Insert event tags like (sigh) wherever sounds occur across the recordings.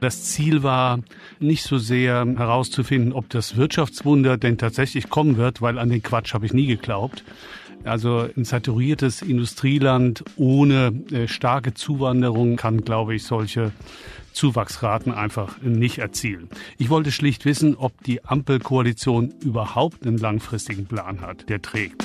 Das Ziel war nicht so sehr herauszufinden, ob das Wirtschaftswunder denn tatsächlich kommen wird, weil an den Quatsch habe ich nie geglaubt. Also ein saturiertes Industrieland ohne äh, starke Zuwanderung kann, glaube ich, solche Zuwachsraten einfach nicht erzielen. Ich wollte schlicht wissen, ob die Ampelkoalition überhaupt einen langfristigen Plan hat, der trägt.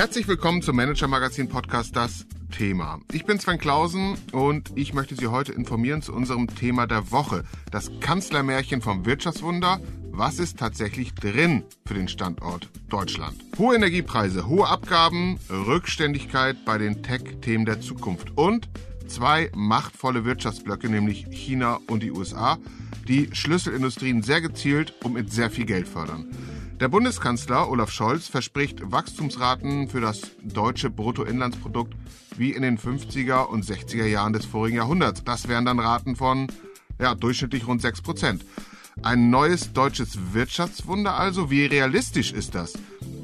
Herzlich willkommen zum Manager Magazin Podcast Das Thema. Ich bin Sven Klausen und ich möchte Sie heute informieren zu unserem Thema der Woche. Das Kanzlermärchen vom Wirtschaftswunder. Was ist tatsächlich drin für den Standort Deutschland? Hohe Energiepreise, hohe Abgaben, Rückständigkeit bei den Tech-Themen der Zukunft und zwei machtvolle Wirtschaftsblöcke, nämlich China und die USA, die Schlüsselindustrien sehr gezielt und mit sehr viel Geld fördern. Der Bundeskanzler Olaf Scholz verspricht Wachstumsraten für das deutsche Bruttoinlandsprodukt wie in den 50er und 60er Jahren des vorigen Jahrhunderts. Das wären dann Raten von ja, durchschnittlich rund 6 Prozent. Ein neues deutsches Wirtschaftswunder also. Wie realistisch ist das?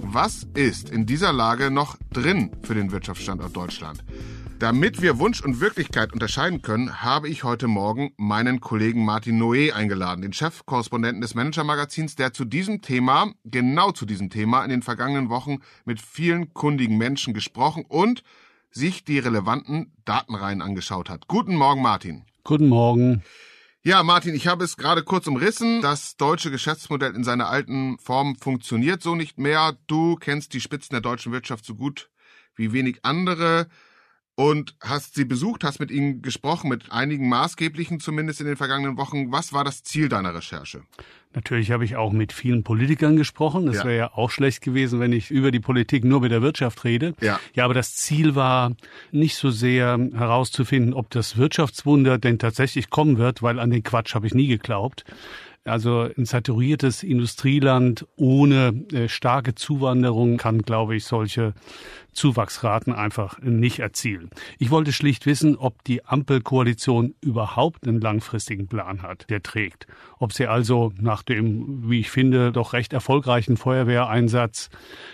Was ist in dieser Lage noch drin für den Wirtschaftsstandort Deutschland? Damit wir Wunsch und Wirklichkeit unterscheiden können, habe ich heute Morgen meinen Kollegen Martin Noé eingeladen, den Chefkorrespondenten des Manager-Magazins, der zu diesem Thema, genau zu diesem Thema, in den vergangenen Wochen mit vielen kundigen Menschen gesprochen und sich die relevanten Datenreihen angeschaut hat. Guten Morgen, Martin. Guten Morgen. Ja, Martin, ich habe es gerade kurz umrissen. Das deutsche Geschäftsmodell in seiner alten Form funktioniert so nicht mehr. Du kennst die Spitzen der deutschen Wirtschaft so gut wie wenig andere und hast sie besucht, hast mit ihnen gesprochen, mit einigen maßgeblichen zumindest in den vergangenen Wochen. Was war das Ziel deiner Recherche? Natürlich habe ich auch mit vielen Politikern gesprochen. Das ja. wäre ja auch schlecht gewesen, wenn ich über die Politik nur mit der Wirtschaft rede. Ja. ja, aber das Ziel war nicht so sehr herauszufinden, ob das Wirtschaftswunder denn tatsächlich kommen wird, weil an den Quatsch habe ich nie geglaubt. Also ein saturiertes Industrieland ohne äh, starke Zuwanderung kann, glaube ich, solche Zuwachsraten einfach nicht erzielen. Ich wollte schlicht wissen, ob die Ampelkoalition überhaupt einen langfristigen Plan hat, der trägt. Ob sie also nach dem, wie ich finde, doch recht erfolgreichen Feuerwehreinsatz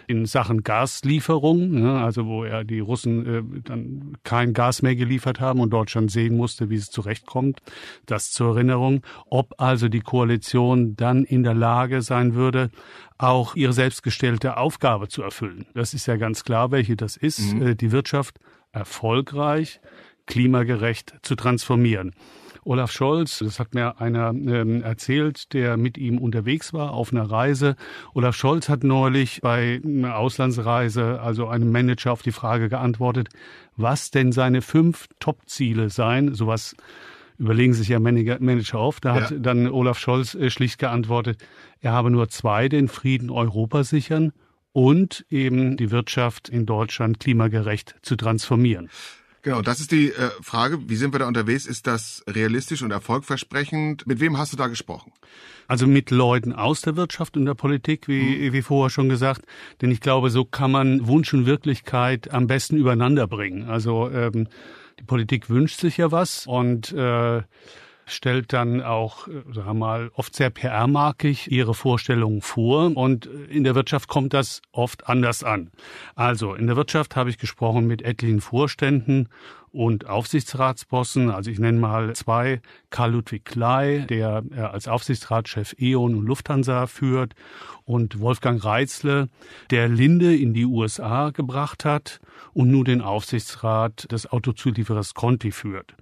in Sachen Gaslieferung, ne, also wo ja die Russen äh, dann kein Gas mehr geliefert haben und Deutschland sehen musste, wie es zurechtkommt, das zur Erinnerung, ob also die Koalition dann in der Lage sein würde, auch ihre selbstgestellte Aufgabe zu erfüllen. Das ist ja ganz klar, welche das ist, mhm. Äh, die Wirtschaft erfolgreich, klimagerecht zu transformieren. Olaf Scholz, das hat mir einer ähm, erzählt, der mit ihm unterwegs war auf einer Reise. Olaf Scholz hat neulich bei einer Auslandsreise, also einem Manager auf die Frage geantwortet, was denn seine fünf Top-Ziele seien. Sowas überlegen sich ja Manager oft. Da hat dann Olaf Scholz äh, schlicht geantwortet, er habe nur zwei, den Frieden Europa sichern und eben die Wirtschaft in Deutschland klimagerecht zu transformieren. Genau, das ist die äh, Frage. Wie sind wir da unterwegs? Ist das realistisch und erfolgversprechend? Mit wem hast du da gesprochen? Also mit Leuten aus der Wirtschaft und der Politik, wie, mhm. wie vorher schon gesagt. Denn ich glaube, so kann man Wunsch und Wirklichkeit am besten übereinander bringen. Also ähm, die Politik wünscht sich ja was und äh, stellt dann auch, äh, sagen wir mal, oft sehr PR-markig ihre Vorstellungen vor und in der Wirtschaft kommt das oft anders an. Also in der Wirtschaft habe ich gesprochen mit etlichen Vorständen und Aufsichtsratsbossen. Also ich nenne mal zwei. Karl Ludwig Klei, der äh, als Aufsichtsratschef E.ON und Lufthansa führt und Wolfgang Reitzle, der Linde in die USA gebracht hat und nun den Aufsichtsrat des Autozulieferers Conti führt.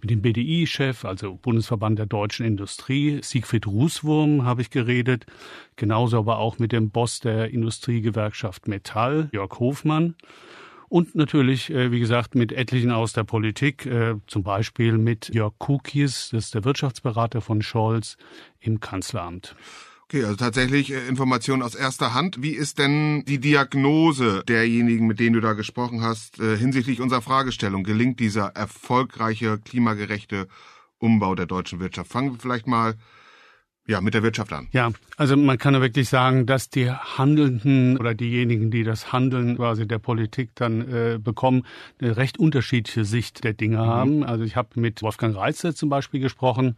Mit dem BDI-Chef, also Bundesverband der deutschen Industrie, Siegfried Rußwurm, habe ich geredet. Genauso aber auch mit dem Boss der Industriegewerkschaft Metall, Jörg Hofmann. Und natürlich, äh, wie gesagt, mit etlichen aus der Politik, äh, zum Beispiel mit Jörg Kukis, das ist der Wirtschaftsberater von Scholz im Kanzleramt. Okay, also tatsächlich äh, Informationen aus erster Hand. Wie ist denn die Diagnose derjenigen, mit denen du da gesprochen hast, hinsichtlich unserer Fragestellung? Gelingt dieser erfolgreiche, klimagerechte Umbau der deutschen Wirtschaft? Fangen wir vielleicht mal ja, mit der Wirtschaft an. Ja, also man kann ja wirklich sagen, dass die Handelnden oder diejenigen, die das Handeln quasi der Politik dann äh, bekommen, eine recht unterschiedliche Sicht der Dinge mhm. haben. Also ich habe mit Wolfgang Reitze zum Beispiel gesprochen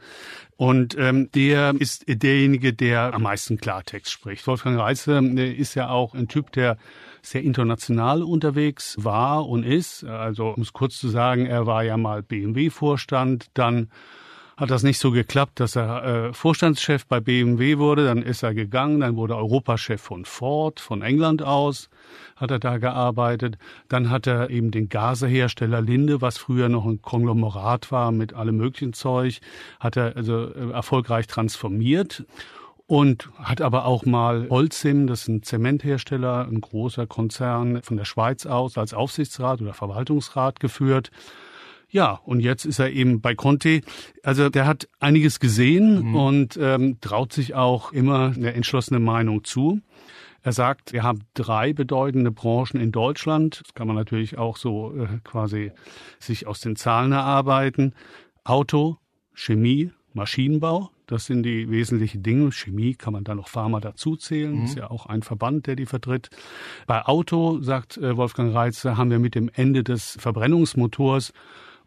und ähm, der ist derjenige, der am meisten Klartext spricht. Wolfgang Reitze äh, ist ja auch ein Typ, der sehr international unterwegs war und ist. Also um es kurz zu sagen, er war ja mal BMW-Vorstand, dann hat das nicht so geklappt, dass er äh, Vorstandschef bei BMW wurde. Dann ist er gegangen, dann wurde Europachef von Ford, von England aus, hat er da gearbeitet. Dann hat er eben den Gasehersteller Linde, was früher noch ein Konglomerat war mit allem möglichen Zeug, hat er also äh, erfolgreich transformiert und hat aber auch mal Holcim, das ist ein Zementhersteller, ein großer Konzern von der Schweiz aus, als Aufsichtsrat oder Verwaltungsrat geführt. Ja, und jetzt ist er eben bei Conte. Also der hat einiges gesehen mhm. und ähm, traut sich auch immer eine entschlossene Meinung zu. Er sagt, wir haben drei bedeutende Branchen in Deutschland. Das kann man natürlich auch so äh, quasi sich aus den Zahlen erarbeiten. Auto, Chemie, Maschinenbau. Das sind die wesentlichen Dinge. Chemie kann man da noch Pharma dazuzählen. Mhm. Ist ja auch ein Verband, der die vertritt. Bei Auto, sagt äh, Wolfgang Reitze, haben wir mit dem Ende des Verbrennungsmotors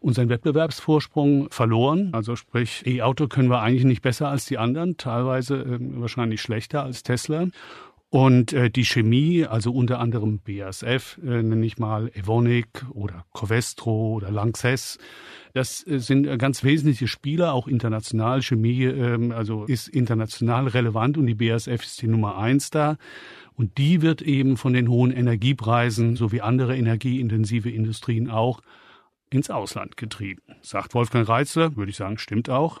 unseren Wettbewerbsvorsprung verloren. Also sprich, E-Auto können wir eigentlich nicht besser als die anderen, teilweise äh, wahrscheinlich schlechter als Tesla. Und äh, die Chemie, also unter anderem BASF, äh, nenne ich mal Evonik oder Covestro oder Lanxess, das äh, sind äh, ganz wesentliche Spieler, auch international. Chemie äh, also ist international relevant und die BASF ist die Nummer eins da. Und die wird eben von den hohen Energiepreisen, so wie andere energieintensive Industrien auch, ins Ausland getrieben. Sagt Wolfgang Reitzler, würde ich sagen, stimmt auch.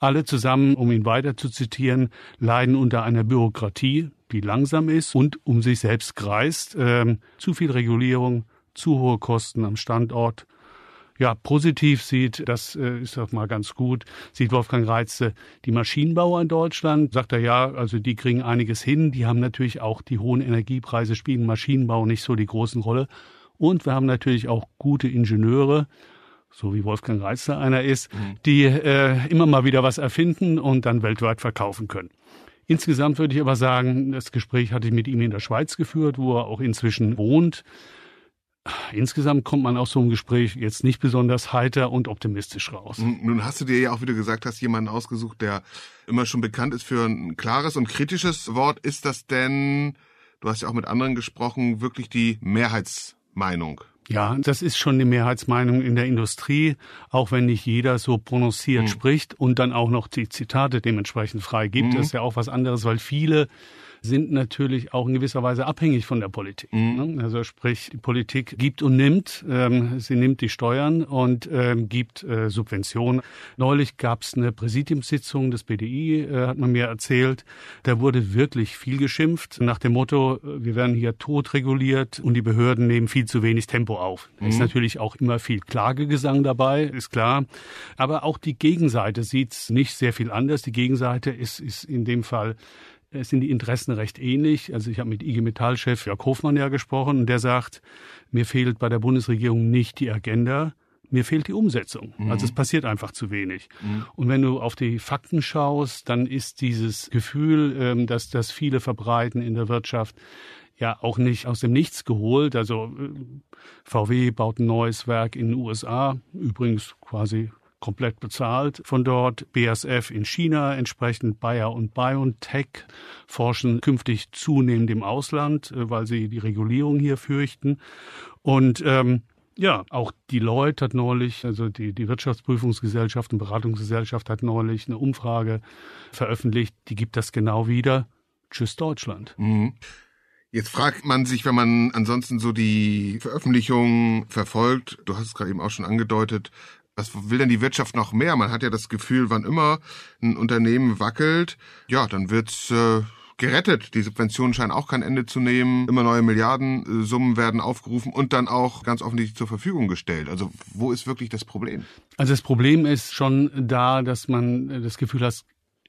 Alle zusammen, um ihn weiter zu zitieren, leiden unter einer Bürokratie, die langsam ist und um sich selbst kreist. Ähm, zu viel Regulierung, zu hohe Kosten am Standort. Ja, positiv sieht, das äh, ist doch mal ganz gut, sieht Wolfgang Reitze die Maschinenbauer in Deutschland. Sagt er ja, also die kriegen einiges hin. Die haben natürlich auch die hohen Energiepreise, spielen Maschinenbau nicht so die großen Rolle. Und wir haben natürlich auch gute Ingenieure, so wie Wolfgang Reitzer einer ist, mhm. die äh, immer mal wieder was erfinden und dann weltweit verkaufen können. Insgesamt würde ich aber sagen, das Gespräch hatte ich mit ihm in der Schweiz geführt, wo er auch inzwischen wohnt. Insgesamt kommt man aus so einem Gespräch jetzt nicht besonders heiter und optimistisch raus. Nun hast du dir ja auch, wie du gesagt hast, jemanden ausgesucht, der immer schon bekannt ist für ein klares und kritisches Wort. Ist das denn, du hast ja auch mit anderen gesprochen, wirklich die Mehrheits Meinung. Ja, das ist schon die Mehrheitsmeinung in der Industrie, auch wenn nicht jeder so prononciert mhm. spricht und dann auch noch die Zitate dementsprechend frei gibt. Mhm. Das ist ja auch was anderes, weil viele sind natürlich auch in gewisser Weise abhängig von der Politik. Mhm. Ne? Also sprich, die Politik gibt und nimmt. Ähm, sie nimmt die Steuern und ähm, gibt äh, Subventionen. Neulich gab es eine Präsidiumssitzung des BDI, äh, hat man mir erzählt. Da wurde wirklich viel geschimpft nach dem Motto, wir werden hier tot reguliert und die Behörden nehmen viel zu wenig Tempo auf. Mhm. Ist natürlich auch immer viel Klagegesang dabei, ist klar. Aber auch die Gegenseite sieht's nicht sehr viel anders. Die Gegenseite ist, ist in dem Fall sind die Interessen recht ähnlich. Also ich habe mit IG Metall-Chef Jörg Hofmann ja gesprochen und der sagt, mir fehlt bei der Bundesregierung nicht die Agenda, mir fehlt die Umsetzung. Mhm. Also es passiert einfach zu wenig. Mhm. Und wenn du auf die Fakten schaust, dann ist dieses Gefühl, ähm, dass das viele verbreiten in der Wirtschaft, ja auch nicht aus dem Nichts geholt. Also äh, VW baut ein neues Werk in den USA, übrigens quasi komplett bezahlt von dort. BASF in China, entsprechend Bayer und BioNTech forschen künftig zunehmend im Ausland, äh, weil sie die Regulierung hier fürchten. Und ähm, ja, auch die Deloitte hat neulich, also die, die Wirtschaftsprüfungsgesellschaft und Beratungsgesellschaft hat neulich eine Umfrage veröffentlicht, die gibt das genau wieder. Tschüss Deutschland. Mhm. Jetzt fragt man sich, wenn man ansonsten so die Veröffentlichungen verfolgt, du hast es gerade eben auch schon angedeutet, was will denn die Wirtschaft noch mehr? Man hat ja das Gefühl, wann immer ein Unternehmen wackelt, ja, dann wird's äh, gerettet. Die Subventionen scheinen auch kein Ende zu nehmen. Immer neue Milliardensummen werden aufgerufen und dann auch ganz offensichtlich zur Verfügung gestellt. Also wo ist wirklich das Problem? Also das Problem ist schon da, dass man das Gefühl hat,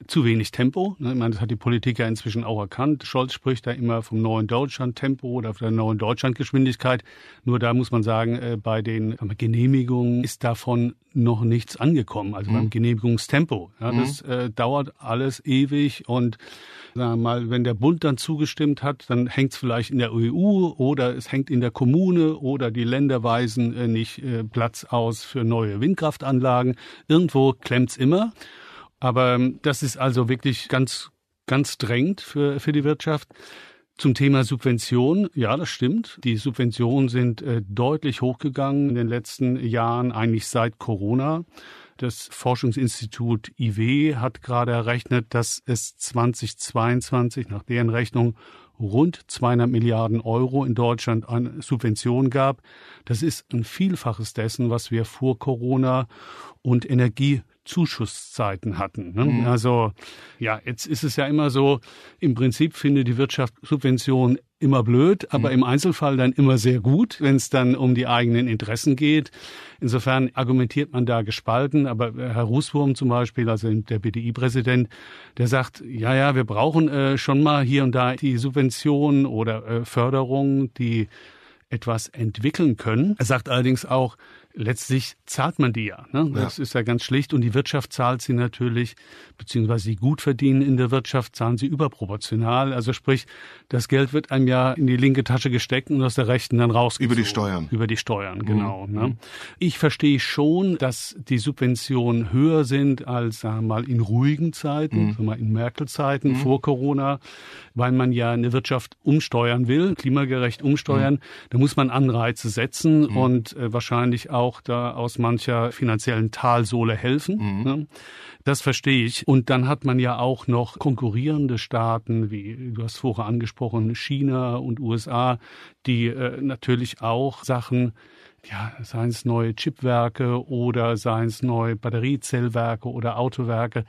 zu wenig Tempo. Ne? Ich meine, das hat die Politik ja inzwischen auch erkannt. Scholz spricht da immer vom neuen Deutschland-Tempo oder der neuen Deutschland-Geschwindigkeit. Nur da muss man sagen, äh, bei den Genehmigungen ist davon noch nichts angekommen. Also mhm. beim Genehmigungstempo. Ja, mhm. Das äh, dauert alles ewig und sagen wir mal, wenn der Bund dann zugestimmt hat, dann hängt es vielleicht in der EU oder es hängt in der Kommune oder die Länder weisen äh, nicht äh, Platz aus für neue Windkraftanlagen. Irgendwo klemmt's immer. Aber ähm, das ist also wirklich ganz, ganz drängend für, für die Wirtschaft. Zum Thema Subvention, ja, das stimmt. Die Subventionen sind äh, deutlich hochgegangen in den letzten Jahren, eigentlich seit Corona. Das Forschungsinstitut IW hat gerade errechnet, dass es 2022 nach deren Rechnung rund 200 Milliarden Euro in Deutschland an Subventionen gab. Das ist ein Vielfaches dessen, was wir vor Corona und Energie Zuschusszeiten hatten. Ne? Mhm. Also ja, jetzt ist es ja immer so, im Prinzip findet die Wirtschaft Subventionen immer blöd, aber mhm. im Einzelfall dann immer sehr gut, wenn es dann um die eigenen Interessen geht. Insofern argumentiert man da gespalten, aber Herr Rußwurm zum Beispiel, also der BDI-Präsident, der sagt, ja, ja, wir brauchen äh, schon mal hier und da die Subventionen oder äh, Förderungen, die etwas entwickeln können. Er sagt allerdings auch, letztlich zahlt man die ja. Ne? Das ja. ist ja ganz schlicht. Und die Wirtschaft zahlt sie natürlich, beziehungsweise die gut verdienen in der Wirtschaft zahlen sie überproportional. Also sprich, das Geld wird einem ja in die linke Tasche gesteckt und aus der rechten dann raus. Über die Steuern. Über die Steuern, mhm. genau. Ne? Mhm. Ich verstehe schon, dass die Subventionen höher sind als, sagen wir mal, in ruhigen Zeiten, mhm. sagen wir mal, in Merkel-Zeiten mhm. vor Corona, weil man ja eine Wirtschaft umsteuern will, klimagerecht umsteuern. Mhm. Da muss man Anreize setzen mhm. und äh, wahrscheinlich auch auch da aus mancher finanziellen Talsohle helfen. Mhm. Ne? Das verstehe ich. Und dann hat man ja auch noch konkurrierende Staaten, wie du hast vorher angesprochen, China und USA, die äh, natürlich auch Sachen ja, seien es neue Chipwerke oder seien es neue Batteriezellwerke oder Autowerke,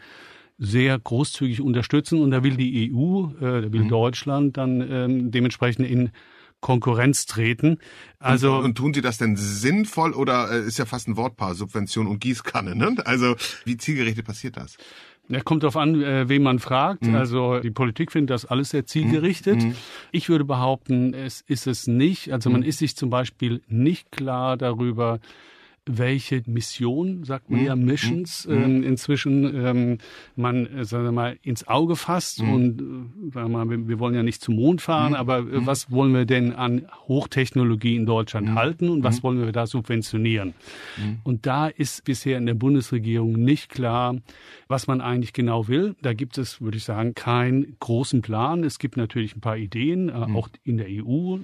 sehr großzügig unterstützen. Und da will die EU, äh, da will mhm. Deutschland dann ähm, dementsprechend in Konkurrenz treten. Also und, und, tun Sie das denn sinnvoll oder äh, ist ja fast ein Wortpaar Subvention und Gießkanne? Ne? Also wie zielgerichtet passiert das? Ja, kommt darauf an, äh, wen man fragt. Mhm. Also die Politik findet das alles sehr zielgerichtet. Mhm. Ich würde behaupten, es ist es nicht. Also man mhm. ist sich zum Beispiel nicht klar darüber, welche Mission, sagt man mhm. ja, Missions, mhm. ähm, inzwischen ähm, man, äh, sagen wir mal, ins Auge fasst. Mhm. Und äh, sagen wir mal, wir, wir, wollen ja nicht zum Mond fahren, mhm. aber äh, mhm. was wollen wir denn an Hochtechnologie in Deutschland mhm. halten und was wollen wir da subventionieren? Und da ist bisher in der Bundesregierung nicht klar, was man eigentlich genau will. Da gibt es, würde ich sagen, keinen großen Plan. Es gibt natürlich ein paar Ideen, äh, auch in der EU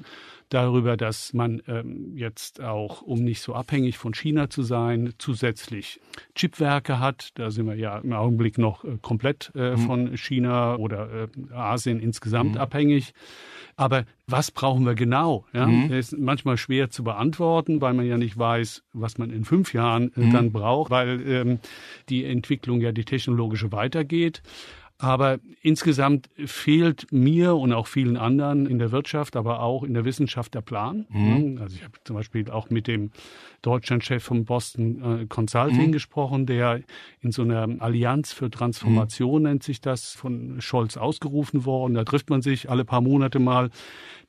darüber, dass man ähm, jetzt auch, um nicht so abhängig von China zu sein, zusätzlich Chipwerke hat. Da sind wir ja im Augenblick noch äh, komplett äh, mhm. von China oder äh, Asien insgesamt mhm. abhängig. Aber was brauchen wir genau? Ja, mhm. Ist manchmal schwer zu beantworten, weil man ja nicht weiß, was man in fünf Jahren äh, mhm. dann braucht, weil ähm, die Entwicklung ja die technologische weitergeht. Aber insgesamt fehlt mir und auch vielen anderen in der Wirtschaft, aber auch in der Wissenschaft der Plan. Mhm. Also ich habe zum Beispiel auch mit dem Deutschlandchef von Boston äh, Consulting mhm. gesprochen, der in so einer Allianz für Transformation mhm. nennt sich das, von Scholz ausgerufen worden. Da trifft man sich alle paar Monate mal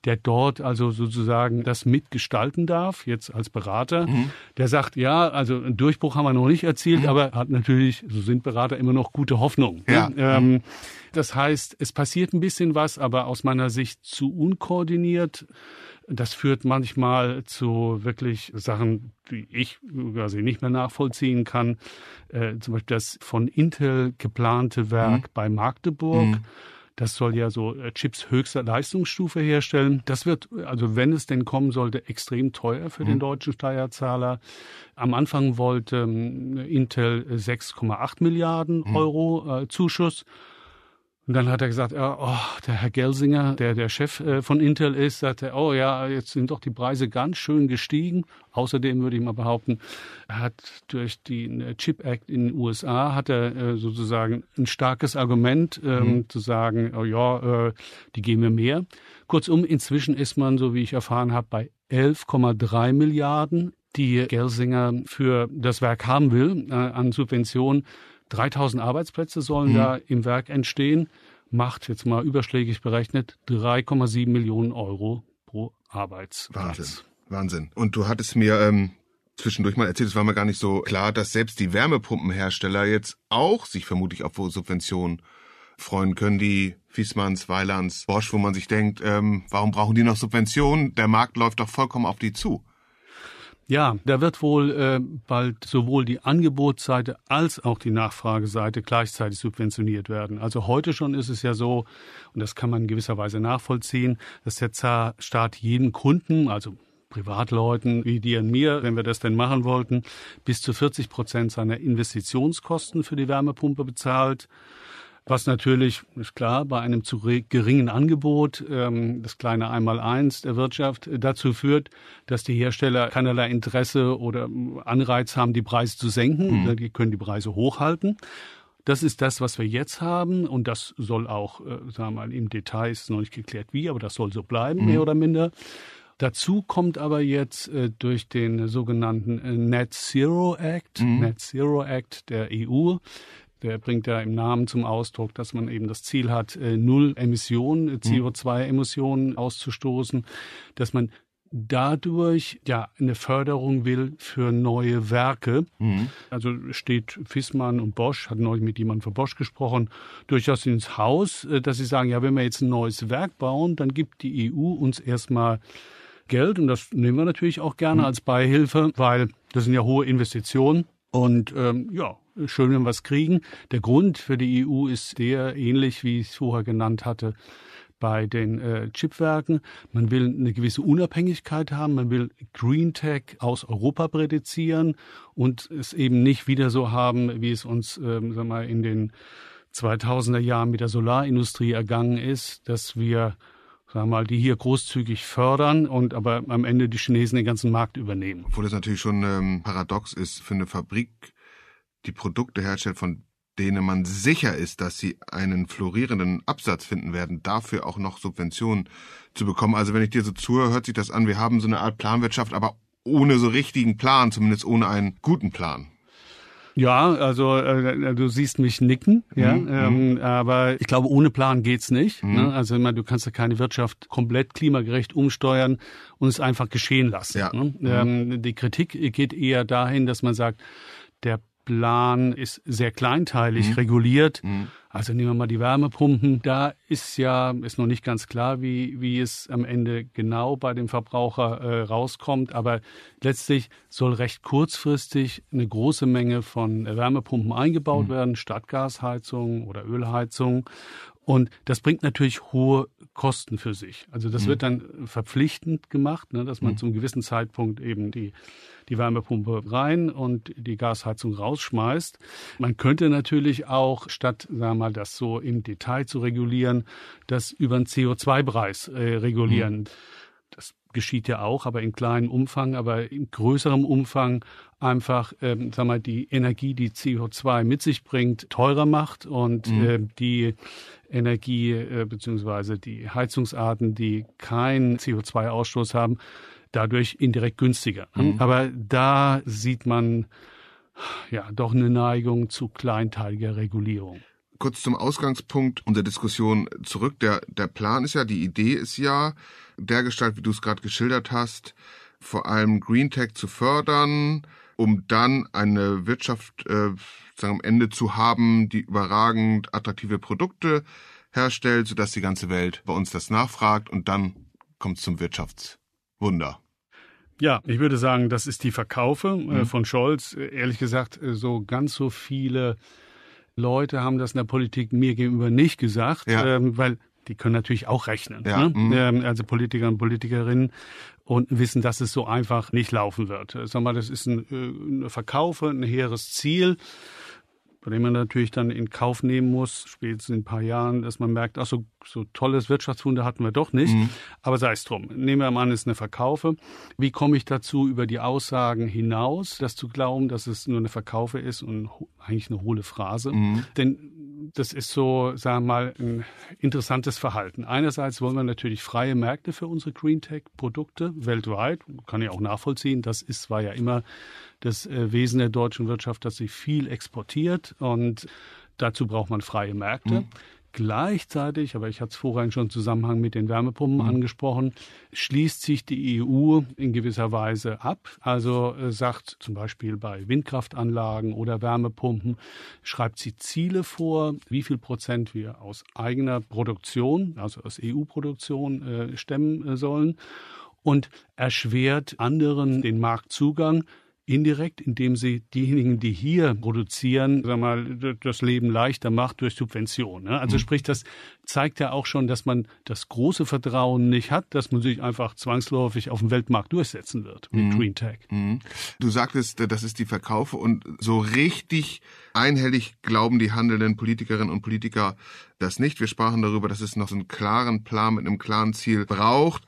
der dort also sozusagen das mitgestalten darf, jetzt als Berater, mhm. der sagt, ja, also einen Durchbruch haben wir noch nicht erzielt, mhm. aber hat natürlich, so sind Berater immer noch gute Hoffnung. Ja. Ähm, das heißt, es passiert ein bisschen was, aber aus meiner Sicht zu unkoordiniert. Das führt manchmal zu wirklich Sachen, die ich quasi nicht mehr nachvollziehen kann. Äh, zum Beispiel das von Intel geplante Werk mhm. bei Magdeburg. Das soll ja so äh, Chips höchster Leistungsstufe herstellen. Das wird, also wenn es denn kommen sollte, extrem teuer für mhm. den deutschen Steuerzahler. Am Anfang wollte ähm, Intel 6,8 Milliarden mhm. Euro äh, Zuschuss. Und dann hat er gesagt, ja, oh, der Herr Gelsinger, der der Chef äh, von Intel ist, sagte, oh ja, jetzt sind doch die Preise ganz schön gestiegen. Außerdem würde ich mal behaupten, er hat durch den äh, Chip Act in den USA hat er äh, sozusagen ein starkes Argument ähm, mhm. zu sagen, oh ja, die geben mir mehr. Kurzum, inzwischen ist man, so wie ich erfahren habe, bei 11,3 Milliarden, die Gelsinger für das Werk haben will äh, an Subventionen. 3000 Arbeitsplätze sollen mhm. da im Werk entstehen, macht jetzt mal überschlägig berechnet 3,7 Millionen Euro pro Arbeitsplatz. Wahnsinn. Wahnsinn. Und du hattest mir ähm, zwischendurch mal erzählt, es war mir gar nicht so klar, dass selbst die Wärmepumpenhersteller jetzt auch sich vermutlich auf Subventionen freuen können, die Fiesmanns, Weilands, Bosch, wo man sich denkt, ähm, warum brauchen die noch Subventionen? Der Markt läuft doch vollkommen auf die zu. Ja, da wird wohl äh, bald sowohl die Angebotsseite als auch die Nachfrageseite gleichzeitig subventioniert werden. Also heute schon ist es ja so, und das kann man in gewisser Weise nachvollziehen, dass der Staat jeden Kunden, also Privatleuten wie dir und mir, wenn wir das denn machen wollten, bis zu 40 Prozent seiner Investitionskosten für die Wärmepumpe bezahlt was natürlich, ist klar, bei einem zu geringen Angebot, ähm, das kleine Einmaleins der Wirtschaft, äh, dazu führt, dass die Hersteller keinerlei Interesse oder Anreiz haben, die Preise zu senken. Mhm. Die können die Preise hochhalten. Das ist das, was wir jetzt haben und das soll auch, äh, sagen wir mal, im Detail ist noch nicht geklärt wie, aber das soll so bleiben, mhm. mehr oder minder. Dazu kommt aber jetzt äh, durch den sogenannten äh, Net Zero Act, mhm. Net Zero Act der EU, der bringt ja im Namen zum Ausdruck, dass man eben das Ziel hat, äh, null Emissionen, äh, CO2-Emissionen auszustoßen, dass man dadurch ja eine Förderung will für neue Werke. Mhm. Also steht Fissmann und Bosch, hat neulich mit jemandem von Bosch gesprochen, durchaus ins Haus, äh, dass sie sagen, ja, wenn wir jetzt ein neues Werk bauen, dann gibt die EU uns erstmal Geld und das nehmen wir natürlich auch gerne mhm. als Beihilfe, weil das sind ja hohe Investitionen und ähm, ja, schön, wenn wir es kriegen. Der Grund für die EU ist sehr ähnlich, wie ich es vorher genannt hatte, bei den äh, Chipwerken. Man will eine gewisse Unabhängigkeit haben, man will Green Tech aus Europa prädizieren und es eben nicht wieder so haben, wie es uns ähm, sag mal, in den 2000er Jahren mit der Solarindustrie ergangen ist, dass wir sagen wir mal, die hier großzügig fördern und aber am Ende die Chinesen den ganzen Markt übernehmen. Obwohl das natürlich schon ähm, paradox ist für eine Fabrik, die Produkte herstellt, von denen man sicher ist, dass sie einen florierenden Absatz finden werden, dafür auch noch Subventionen zu bekommen. Also wenn ich dir so zuhöre, hört sich das an, wir haben so eine Art Planwirtschaft, aber ohne so richtigen Plan, zumindest ohne einen guten Plan. Ja, also äh, du siehst mich nicken, ja, mhm. ähm, mhm. aber ich glaube, ohne Plan geht's nicht. Mhm. Ne? Also immer, du kannst ja keine Wirtschaft komplett klimagerecht umsteuern und es einfach geschehen lassen. Ja. Ne? Mhm. Ähm, die Kritik geht eher dahin, dass man sagt, der Plan ist sehr kleinteilig mhm. reguliert. Also nehmen wir mal die Wärmepumpen. Da ist ja, ist noch nicht ganz klar, wie, wie es am Ende genau bei dem Verbraucher äh, rauskommt. Aber letztlich soll recht kurzfristig eine große Menge von Wärmepumpen eingebaut mhm. werden, statt Gasheizung oder Ölheizung. Und das bringt natürlich hohe Kosten für sich. Also das mhm. wird dann verpflichtend gemacht, ne, dass man mhm. zum gewissen Zeitpunkt eben die, die Wärmepumpe rein und die Gasheizung rausschmeißt. Man könnte natürlich auch, statt, sagen wir mal, das so im Detail zu regulieren, das über einen CO2-Preis äh, regulieren. Mhm. Geschieht ja auch, aber in kleinem Umfang, aber in größerem Umfang einfach, ähm, sag mal, die Energie, die CO2 mit sich bringt, teurer macht und mhm. äh, die Energie äh, beziehungsweise die Heizungsarten, die keinen CO2-Ausstoß haben, dadurch indirekt günstiger. Mhm. Aber da sieht man ja doch eine Neigung zu kleinteiliger Regulierung kurz zum Ausgangspunkt unserer Diskussion zurück. Der, der Plan ist ja, die Idee ist ja, der Gestalt, wie du es gerade geschildert hast, vor allem Green Tech zu fördern, um dann eine Wirtschaft äh, sagen, am Ende zu haben, die überragend attraktive Produkte herstellt, sodass die ganze Welt bei uns das nachfragt und dann kommt es zum Wirtschaftswunder. Ja, ich würde sagen, das ist die Verkaufe äh, mhm. von Scholz. Ehrlich gesagt, äh, so ganz so viele Leute haben das in der Politik mir gegenüber nicht gesagt, ja. ähm, weil die können natürlich auch rechnen. Ja. Ne? Mhm. Ähm, also Politiker und Politikerinnen und wissen, dass es so einfach nicht laufen wird. Sag mal, das ist ein, äh, ein Verkaufe, ein hehres Ziel bei dem man natürlich dann in Kauf nehmen muss, spätestens in ein paar Jahren, dass man merkt, ach so, so tolles Wirtschaftswunder hatten wir doch nicht. Mhm. Aber sei es drum. Nehmen wir mal an, es ist eine Verkaufe. Wie komme ich dazu, über die Aussagen hinaus, das zu glauben, dass es nur eine Verkaufe ist und eigentlich eine hohle Phrase? Mhm. Denn das ist so, sagen wir mal, ein interessantes Verhalten. Einerseits wollen wir natürlich freie Märkte für unsere Green Tech Produkte weltweit. Kann ich auch nachvollziehen. Das ist, war ja immer das äh, Wesen der deutschen Wirtschaft, dass sie viel exportiert und dazu braucht man freie Märkte. Mhm. Gleichzeitig, aber ich hatte es vorhin schon im Zusammenhang mit den Wärmepumpen mhm. angesprochen, schließt sich die EU in gewisser Weise ab. Also äh, sagt zum Beispiel bei Windkraftanlagen oder Wärmepumpen, schreibt sie Ziele vor, wie viel Prozent wir aus eigener Produktion, also aus EU-Produktion äh, stemmen äh, sollen und erschwert anderen den Marktzugang indirekt, indem sie diejenigen, die hier produzieren, sag mal, das Leben leichter macht durch Subventionen. Ne? Also mhm. sprich, das zeigt ja auch schon, dass man das große Vertrauen nicht hat, dass man sich einfach zwangsläufig auf dem Weltmarkt durchsetzen wird mit mhm. Green Tech. Mhm. Du sagtest, das ist die Verkaufe und so richtig einhellig glauben die handelnden Politikerinnen und Politiker das nicht. Wir sprachen darüber, dass es noch so einen klaren Plan mit einem klaren Ziel braucht.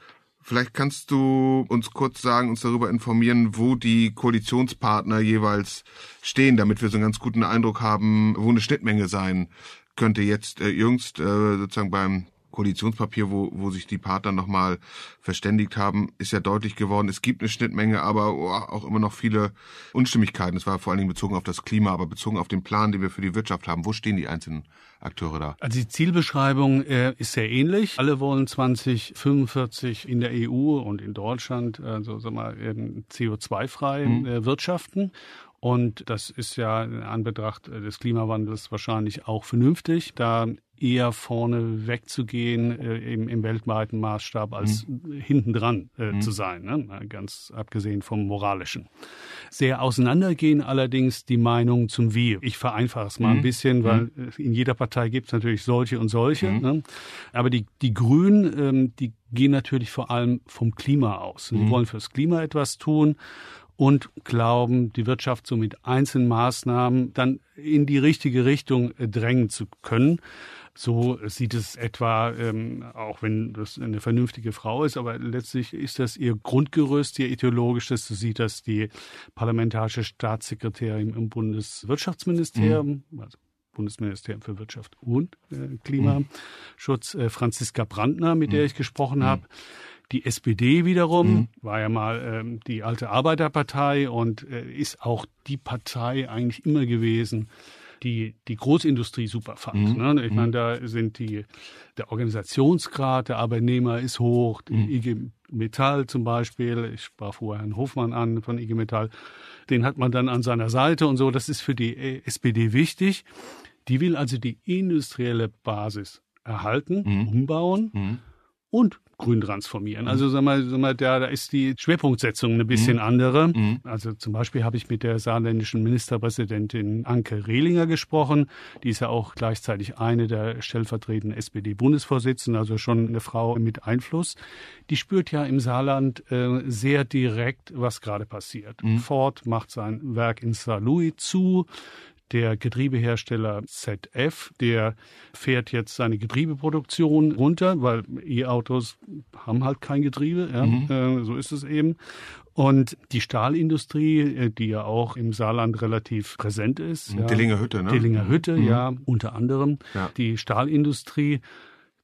Vielleicht kannst du uns kurz sagen, uns darüber informieren, wo die Koalitionspartner jeweils stehen, damit wir so einen ganz guten Eindruck haben, wo eine Schnittmenge sein könnte. Jetzt äh, jüngst äh, sozusagen beim Koalitionspapier, wo, wo sich die Partner nochmal verständigt haben, ist ja deutlich geworden, es gibt eine Schnittmenge, aber auch immer noch viele Unstimmigkeiten. Es war vor allen Dingen bezogen auf das Klima, aber bezogen auf den Plan, den wir für die Wirtschaft haben. Wo stehen die einzelnen Akteure da? Also die Zielbeschreibung äh, ist sehr ähnlich. Alle wollen 2045 in der EU und in Deutschland, also sag mal, CO2-frei mhm. äh, wirtschaften. Und das ist ja in Anbetracht des Klimawandels wahrscheinlich auch vernünftig, da eher vorne wegzugehen äh, im, im weltweiten Maßstab als mhm. hintendran äh, mhm. zu sein, ne? ganz abgesehen vom moralischen. Sehr auseinandergehen allerdings die Meinungen zum Wie. Ich vereinfache es mal mhm. ein bisschen, weil mhm. in jeder Partei gibt es natürlich solche und solche. Mhm. Ne? Aber die, die Grünen, ähm, die gehen natürlich vor allem vom Klima aus. Sie mhm. wollen fürs Klima etwas tun und glauben, die Wirtschaft so mit einzelnen Maßnahmen dann in die richtige Richtung äh, drängen zu können. So sieht es etwa, ähm, auch wenn das eine vernünftige Frau ist, aber letztlich ist das ihr Grundgerüst, ihr ideologisches. So sieht das die parlamentarische Staatssekretärin im Bundeswirtschaftsministerium, mhm. also Bundesministerium für Wirtschaft und äh, Klimaschutz, äh, Franziska Brandner, mit mhm. der ich gesprochen mhm. habe. Die SPD wiederum mhm. war ja mal ähm, die alte Arbeiterpartei und äh, ist auch die Partei eigentlich immer gewesen, die die Großindustrie super fand. Mhm. Ne? Ich meine, mhm. da sind die der Organisationsgrad der Arbeitnehmer ist hoch. Mhm. IG Metall zum Beispiel, ich sprach vorher Herrn Hofmann an von IG Metall, den hat man dann an seiner Seite und so. Das ist für die äh, SPD wichtig. Die will also die industrielle Basis erhalten, mhm. umbauen mhm. Und grün transformieren. Also sag mal, sag mal da, da ist die Schwerpunktsetzung ein bisschen mhm. andere. Mhm. Also zum Beispiel habe ich mit der saarländischen Ministerpräsidentin Anke Rehlinger gesprochen. Die ist ja auch gleichzeitig eine der stellvertretenden SPD-Bundesvorsitzenden, also schon eine Frau mit Einfluss. Die spürt ja im Saarland äh, sehr direkt, was gerade passiert. Mhm. Ford macht sein Werk in Saarlouis zu. Der Getriebehersteller ZF, der fährt jetzt seine Getriebeproduktion runter, weil E-Autos haben halt kein Getriebe. Ja, mhm. äh, so ist es eben. Und die Stahlindustrie, äh, die ja auch im Saarland relativ präsent ist. Ja, Dillinger Hütte, ne? Dillinger Hütte, mhm. ja, unter anderem. Ja. Die Stahlindustrie,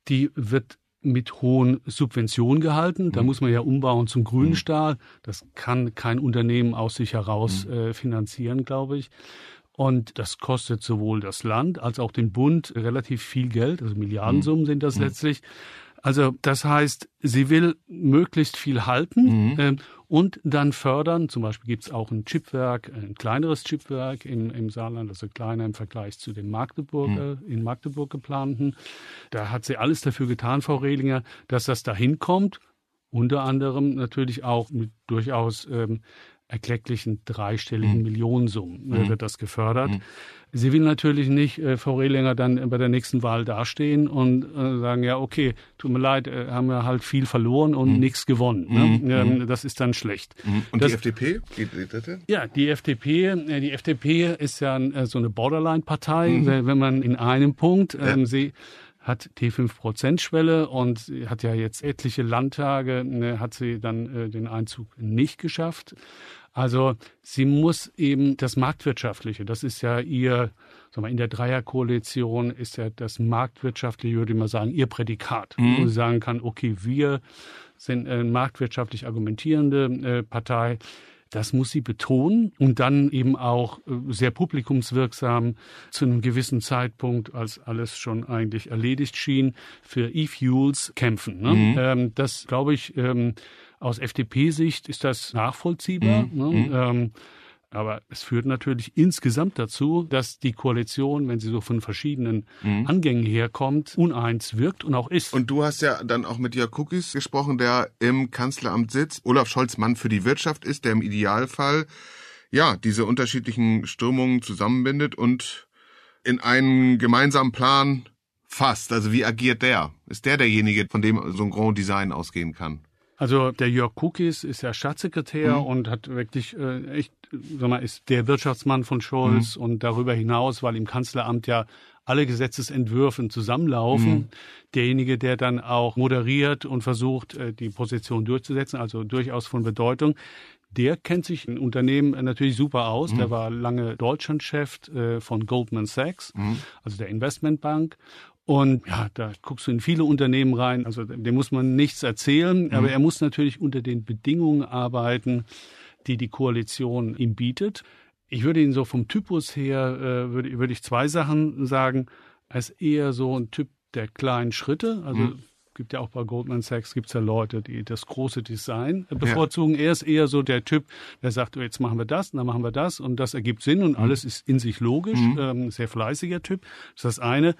die wird mit hohen Subventionen gehalten. Da mhm. muss man ja umbauen zum grünen mhm. Stahl. Das kann kein Unternehmen aus sich heraus mhm. äh, finanzieren, glaube ich. Und das kostet sowohl das Land als auch den Bund relativ viel Geld, also Milliardensummen mhm. sind das mhm. letztlich. Also das heißt, sie will möglichst viel halten mhm. äh, und dann fördern. Zum Beispiel gibt es auch ein Chipwerk, ein kleineres Chipwerk in, im Saarland, also kleiner im Vergleich zu dem Magdeburg, mhm. in Magdeburg geplanten. Da hat sie alles dafür getan, Frau Rehlinger, dass das dahin kommt. Unter anderem natürlich auch mit durchaus ähm, erklecklichen dreistelligen mhm. Millionensummen mhm. wird das gefördert. Mhm. Sie will natürlich nicht, äh, Frau Rehlinger, dann bei der nächsten Wahl dastehen und äh, sagen, ja, okay, tut mir leid, äh, haben wir halt viel verloren und mhm. nichts gewonnen. Ne? Mhm. Ähm, das ist dann schlecht. Mhm. Und das, die FDP, die, die dritte? Ja, die FDP, äh, die FDP ist ja äh, so eine Borderline-Partei, wenn man in einem Punkt, ähm, ja. sie hat T5-Prozent-Schwelle und hat ja jetzt etliche Landtage, ne, hat sie dann äh, den Einzug nicht geschafft. Also sie muss eben das Marktwirtschaftliche, das ist ja ihr, sagen wir, in der Dreierkoalition ist ja das Marktwirtschaftliche, würde ich mal sagen, ihr Prädikat, mhm. wo sie sagen kann, okay, wir sind eine marktwirtschaftlich argumentierende äh, Partei. Das muss sie betonen und dann eben auch äh, sehr publikumswirksam zu einem gewissen Zeitpunkt, als alles schon eigentlich erledigt schien, für E-Fuels kämpfen. Ne? Mhm. Ähm, das glaube ich, ähm, aus FDP-Sicht ist das nachvollziehbar. Mhm. Ne? Mhm. Ähm, aber es führt natürlich insgesamt dazu, dass die Koalition, wenn sie so von verschiedenen mhm. Angängen herkommt, uneins wirkt und auch ist. Und du hast ja dann auch mit Jörg Cookies gesprochen, der im Kanzleramt sitzt. Olaf Scholz Mann für die Wirtschaft ist, der im Idealfall ja diese unterschiedlichen Strömungen zusammenbindet und in einen gemeinsamen Plan fasst. Also wie agiert der? Ist der derjenige, von dem so ein Grand Design ausgehen kann? Also der Jörg Kukis ist ja Staatssekretär mhm. und hat wirklich äh, echt, sag mal, ist der Wirtschaftsmann von Scholz mhm. und darüber hinaus, weil im Kanzleramt ja alle Gesetzesentwürfe zusammenlaufen, mhm. derjenige, der dann auch moderiert und versucht, äh, die Position durchzusetzen, also durchaus von Bedeutung. Der kennt sich in Unternehmen natürlich super aus. Mhm. Der war lange Deutschlandchef äh, von Goldman Sachs, mhm. also der Investmentbank. Und ja, da guckst du in viele Unternehmen rein. Also dem muss man nichts erzählen, mhm. aber er muss natürlich unter den Bedingungen arbeiten, die die Koalition ihm bietet. Ich würde ihn so vom Typus her, äh, würde, würde ich zwei Sachen sagen. Er ist eher so ein Typ der kleinen Schritte. Also mhm. gibt ja auch bei Goldman Sachs gibt's ja Leute, die das große Design bevorzugen. Ja. Er ist eher so der Typ, der sagt, jetzt machen wir das, dann machen wir das und das ergibt Sinn und mhm. alles ist in sich logisch. Mhm. Ähm, sehr fleißiger Typ. Das ist das eine.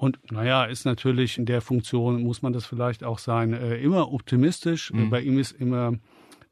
Und naja, ist natürlich in der Funktion, muss man das vielleicht auch sein, äh, immer optimistisch. Mhm. Bei ihm ist immer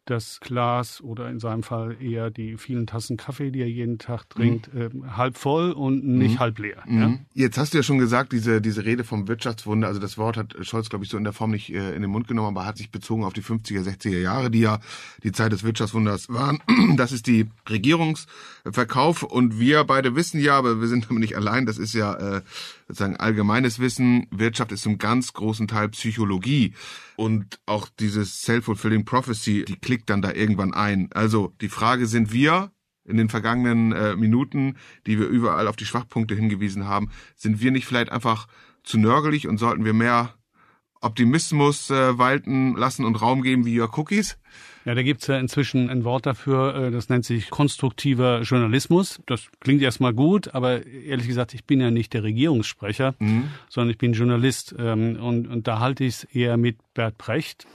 das Glas oder in seinem Fall eher die vielen Tassen Kaffee, die er jeden Tag trinkt, mhm. äh, halb voll und nicht mhm. halb leer. Mhm. Ja? Jetzt hast du ja schon gesagt, diese, diese Rede vom Wirtschaftswunder, also das Wort hat Scholz, glaube ich, so in der Form nicht äh, in den Mund genommen, aber hat sich bezogen auf die 50er, 60er Jahre, die ja die Zeit des Wirtschaftswunders waren. (clears throat) Das ist die Regierungsverkauf und wir beide wissen ja, aber wir sind damit nicht allein, das ist ja äh, sozusagen allgemeines Wissen, Wirtschaft ist zum ganz großen Teil Psychologie. Und auch dieses Self-Fulfilling Prophecy, die klickt dann da irgendwann ein. Also die Frage, sind wir in den vergangenen äh, Minuten, die wir überall auf die Schwachpunkte hingewiesen haben, sind wir nicht vielleicht einfach zu nörgelig und sollten wir mehr Optimismus äh, walten lassen und Raum geben wie Your Cookies? Ja, da gibt's ja inzwischen ein Wort dafür, äh, das nennt sich konstruktiver Journalismus. Das klingt erstmal gut, aber ehrlich gesagt, ich bin ja nicht der Regierungssprecher, mhm. sondern ich bin Journalist. Ähm, und, und da halte ich es eher mit Bert Brecht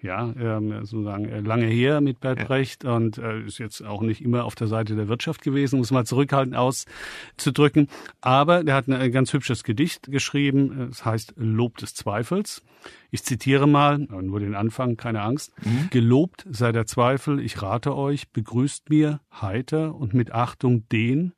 ja, ähm, sozusagen äh, lange her mit Bert ja. Brecht und äh, ist jetzt auch nicht immer auf der Seite der Wirtschaft gewesen, muss mal zurückhaltend auszudrücken. Aber der hat ein ganz hübsches Gedicht geschrieben, es heißt Lob des Zweifels. Ich zitiere mal, nur den Anfang, keine Angst. Mhm. Gelobt sei der Zweifel, ich rate euch, begrüßt mir heiter und mit Achtung den,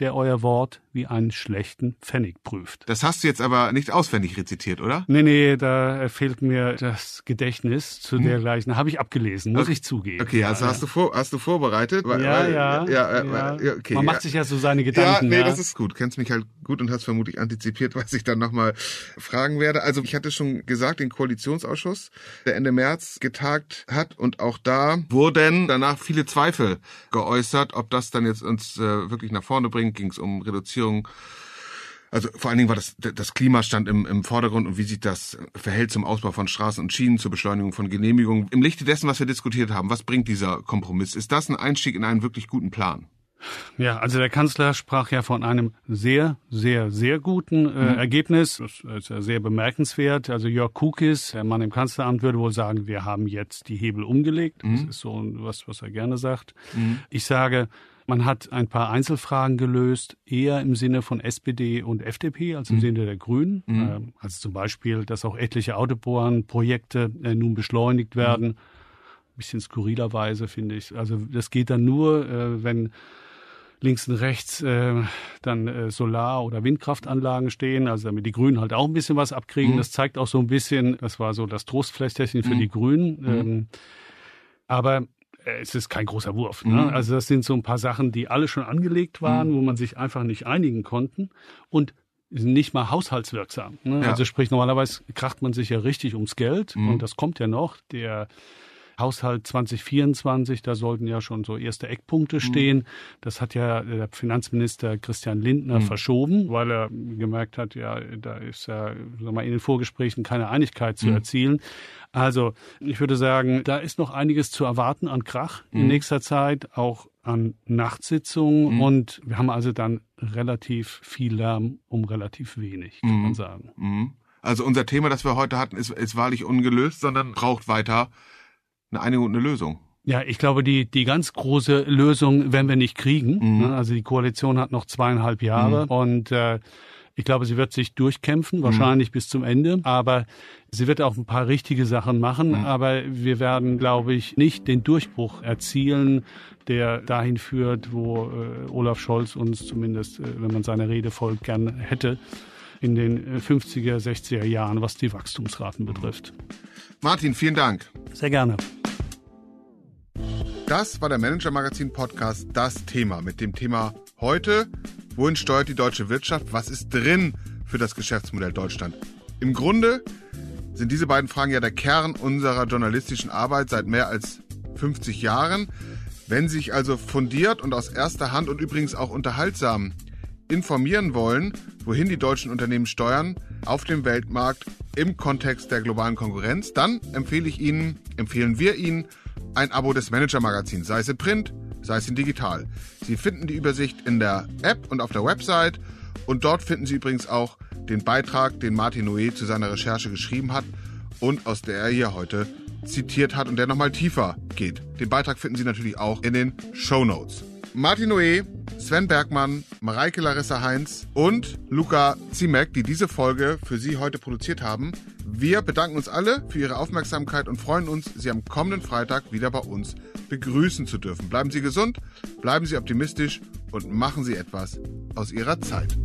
der euer Wort wie einen schlechten Pfennig prüft. Das hast du jetzt aber nicht auswendig rezitiert, oder? Nee, nee, da fehlt mir das Gedächtnis zu hm. dergleichen. Habe ich abgelesen, muss okay. ich zugeben. Okay, also ja, hast, ja. Du vor, hast du vorbereitet? Weil, ja, weil, ja, ja, ja. Okay, Man macht sich ja so seine Gedanken. Ja, nee, das ist gut. Kennst mich halt gut und hast vermutlich antizipiert, (laughs) was ich dann nochmal fragen werde. Also ich hatte schon gesagt, den Koalitionsausschuss, der Ende März getagt hat und auch da wurden danach viele Zweifel geäußert, ob das dann jetzt uns äh, wirklich nach vorne bringt. Ging es um Reduzierung. Also vor allen Dingen war das, das Klima stand im, im Vordergrund und wie sich das verhält zum Ausbau von Straßen und Schienen, zur Beschleunigung von Genehmigungen. Im Lichte dessen, was wir diskutiert haben, was bringt dieser Kompromiss? Ist das ein Einstieg in einen wirklich guten Plan? Ja, also der Kanzler sprach ja von einem sehr, sehr, sehr guten äh, mhm. Ergebnis. Das ist ja sehr bemerkenswert. Also Jörg Kukis, der Mann im Kanzleramt, würde wohl sagen, wir haben jetzt die Hebel umgelegt. Mhm. Das ist so was, was er gerne sagt. Mhm. Ich sage, man hat ein paar Einzelfragen gelöst, eher im Sinne von SPD und FDP als im mhm. Sinne der Grünen. Mhm. Ähm, also zum Beispiel, dass auch etliche Autobahnprojekte äh, nun beschleunigt werden. Mhm. Ein bisschen skurrilerweise, finde ich. Also das geht dann nur, äh, wenn links und rechts äh, dann äh, Solar- oder Windkraftanlagen stehen, also damit die Grünen halt auch ein bisschen was abkriegen. Mhm. Das zeigt auch so ein bisschen, das war so das Trostfläschchen für mhm. die Grünen. Mhm. Ähm, aber es ist kein großer Wurf. Ne? Mhm. Also das sind so ein paar Sachen, die alle schon angelegt waren, mhm. wo man sich einfach nicht einigen konnten. Und nicht mal haushaltswirksam. Ne? Ja. Also sprich, normalerweise kracht man sich ja richtig ums Geld mhm. und das kommt ja noch. Der Haushalt 2024, da sollten ja schon so erste Eckpunkte mhm. stehen. Mhm. Das hat ja der Finanzminister Christian Lindner mhm. verschoben, weil er gemerkt hat, ja, da ist ja mal, in den Vorgesprächen keine Einigkeit zu mhm. erzielen. Also ich würde sagen, da ist noch einiges zu erwarten an Krach in mhm. nächster Zeit, auch an Nachtsitzungen. Mhm. Und wir haben also dann relativ viel Lärm um relativ wenig, kann man sagen. Also unser Thema, das wir heute hatten, ist, ist wahrlich ungelöst, sondern braucht weiter eine Einigung und eine Lösung. Ja, ich glaube, die, die ganz große Lösung werden wir nicht kriegen. Mhm. Ne? Also die Koalition hat noch zweieinhalb Jahre mhm. und äh, ich glaube, sie wird sich durchkämpfen, mhm. wahrscheinlich mhm. bis zum Ende. Aber sie wird auch ein paar richtige Sachen machen. Mhm. Aber wir werden, glaube ich, nicht den Durchbruch erzielen, der dahin führt, wo äh, Olaf Scholz uns zumindest, äh, wenn man seine Rede folgt, gern hätte in den 50er, 60er Jahren, was die Wachstumsraten betrifft. Martin, vielen Dank. Sehr gerne. Das war der Manager Magazin Podcast Das Thema mit dem Thema heute, wohin steuert die deutsche Wirtschaft, was ist drin für das Geschäftsmodell Deutschland? Im Grunde sind diese beiden Fragen ja der Kern unserer journalistischen Arbeit seit mehr als 50 Jahren. Wenn Sie sich also fundiert und aus erster Hand und übrigens auch unterhaltsam informieren wollen, wohin die deutschen Unternehmen steuern auf dem Weltmarkt im Kontext der globalen Konkurrenz, dann empfehle ich Ihnen, empfehlen wir Ihnen ein Abo des Manager Magazins, sei es in Print, sei es in digital. Sie finden die Übersicht in der App und auf der Website und dort finden Sie übrigens auch den Beitrag, den Martin Noé zu seiner Recherche geschrieben hat und aus der er hier heute zitiert hat und der nochmal tiefer geht. Den Beitrag finden Sie natürlich auch in den Show Notes. Martin Noé, Sven Bergmann, Mareike Larissa Heinz und Luca Ziemek, die diese Folge für Sie heute produziert haben. Wir bedanken uns alle für Ihre Aufmerksamkeit und freuen uns, Sie am kommenden Freitag wieder bei uns begrüßen zu dürfen. Bleiben Sie gesund, bleiben Sie optimistisch und machen Sie etwas aus Ihrer Zeit.